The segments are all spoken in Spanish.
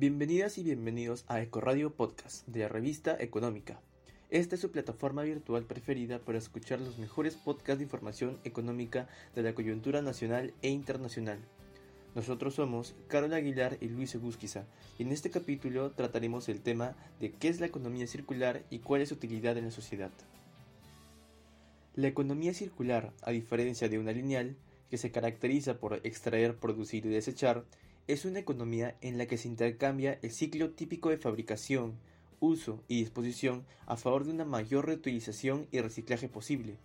Bienvenidas y bienvenidos a Ecoradio Podcast de la revista Económica. Esta es su plataforma virtual preferida para escuchar los mejores podcasts de información económica de la coyuntura nacional e internacional. Nosotros somos Carol Aguilar y Luis Egusquiza y en este capítulo trataremos el tema de qué es la economía circular y cuál es su utilidad en la sociedad. La economía circular, a diferencia de una lineal, que se caracteriza por extraer, producir y desechar, es una economía en la que se intercambia el ciclo típico de fabricación, uso y disposición a favor de una mayor reutilización y reciclaje posible,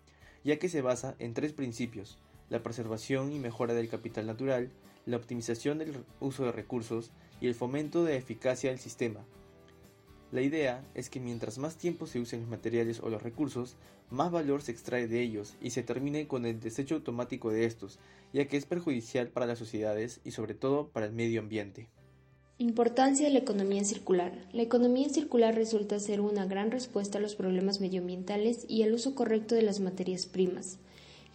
ya que se basa en tres principios, la preservación y mejora del capital natural, la optimización del uso de recursos y el fomento de eficacia del sistema. La idea es que mientras más tiempo se usen los materiales o los recursos, más valor se extrae de ellos y se termine con el desecho automático de estos, ya que es perjudicial para las sociedades y sobre todo para el medio ambiente. Importancia de la economía circular. La economía circular resulta ser una gran respuesta a los problemas medioambientales y al uso correcto de las materias primas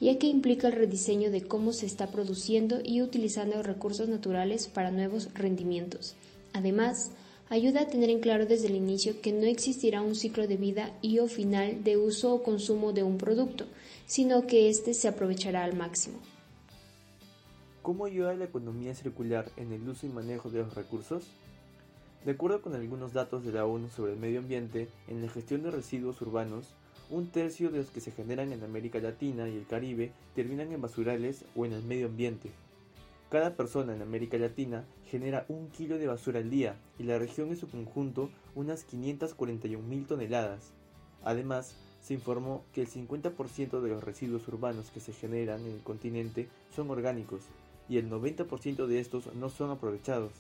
ya que implica el rediseño de cómo se está produciendo y utilizando recursos naturales para nuevos rendimientos. Además, ayuda a tener en claro desde el inicio que no existirá un ciclo de vida y o final de uso o consumo de un producto, sino que éste se aprovechará al máximo. ¿Cómo ayuda la economía circular en el uso y manejo de los recursos? De acuerdo con algunos datos de la ONU sobre el medio ambiente, en la gestión de residuos urbanos, un tercio de los que se generan en América Latina y el Caribe terminan en basurales o en el medio ambiente. Cada persona en América Latina genera un kilo de basura al día y la región en su conjunto unas 541 mil toneladas. Además, se informó que el 50% de los residuos urbanos que se generan en el continente son orgánicos y el 90% de estos no son aprovechados.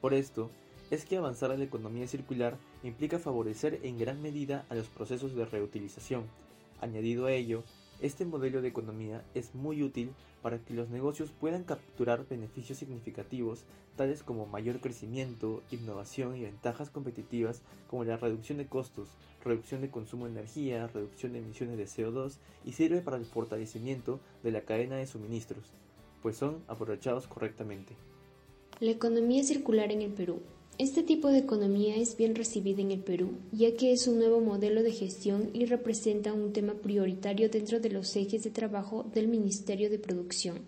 Por esto, es que avanzar en la economía circular implica favorecer en gran medida a los procesos de reutilización. Añadido a ello, este modelo de economía es muy útil para que los negocios puedan capturar beneficios significativos tales como mayor crecimiento, innovación y ventajas competitivas como la reducción de costos, reducción de consumo de energía, reducción de emisiones de CO2 y sirve para el fortalecimiento de la cadena de suministros, pues son aprovechados correctamente. La economía circular en el Perú este tipo de economía es bien recibida en el Perú, ya que es un nuevo modelo de gestión y representa un tema prioritario dentro de los ejes de trabajo del Ministerio de Producción.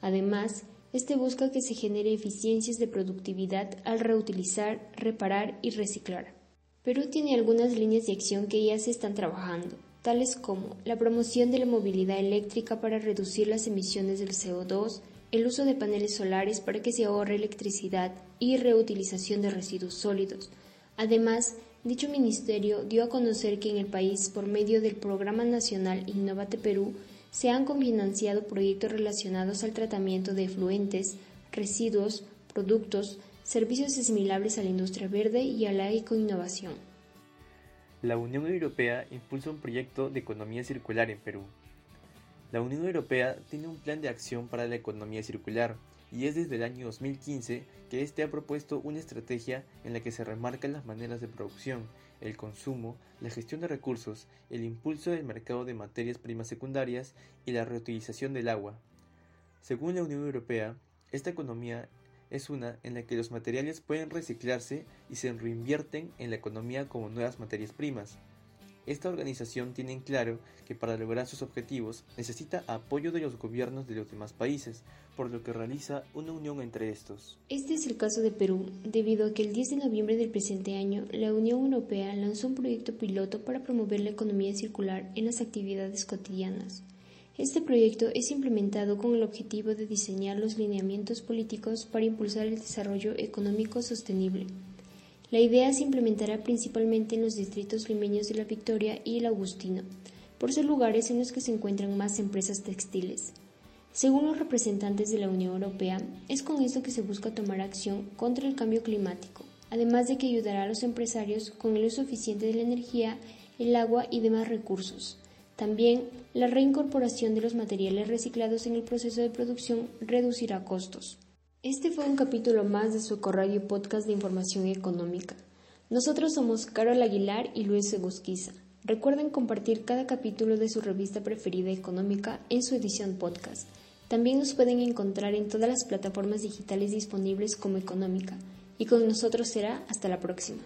Además, este busca que se genere eficiencias de productividad al reutilizar, reparar y reciclar. Perú tiene algunas líneas de acción que ya se están trabajando, tales como la promoción de la movilidad eléctrica para reducir las emisiones del CO2, el uso de paneles solares para que se ahorre electricidad y reutilización de residuos sólidos. Además, dicho ministerio dio a conocer que en el país, por medio del Programa Nacional Innovate Perú, se han cofinanciado proyectos relacionados al tratamiento de efluentes, residuos, productos, servicios asimilables a la industria verde y a la ecoinnovación. La Unión Europea impulsa un proyecto de economía circular en Perú, la Unión Europea tiene un plan de acción para la economía circular y es desde el año 2015 que éste ha propuesto una estrategia en la que se remarcan las maneras de producción, el consumo, la gestión de recursos, el impulso del mercado de materias primas secundarias y la reutilización del agua. Según la Unión Europea, esta economía es una en la que los materiales pueden reciclarse y se reinvierten en la economía como nuevas materias primas. Esta organización tiene en claro que para lograr sus objetivos necesita apoyo de los gobiernos de los demás países, por lo que realiza una unión entre estos. Este es el caso de Perú, debido a que el 10 de noviembre del presente año la Unión Europea lanzó un proyecto piloto para promover la economía circular en las actividades cotidianas. Este proyecto es implementado con el objetivo de diseñar los lineamientos políticos para impulsar el desarrollo económico sostenible. La idea se implementará principalmente en los distritos limeños de La Victoria y El Augustino, por ser lugares en los que se encuentran más empresas textiles. Según los representantes de la Unión Europea, es con esto que se busca tomar acción contra el cambio climático, además de que ayudará a los empresarios con el uso eficiente de la energía, el agua y demás recursos. También la reincorporación de los materiales reciclados en el proceso de producción reducirá costos. Este fue un capítulo más de su Corradio Podcast de Información Económica. Nosotros somos Carol Aguilar y Luis Egusquiza. Recuerden compartir cada capítulo de su revista preferida económica en su edición podcast. También nos pueden encontrar en todas las plataformas digitales disponibles como Económica Y con nosotros será hasta la próxima.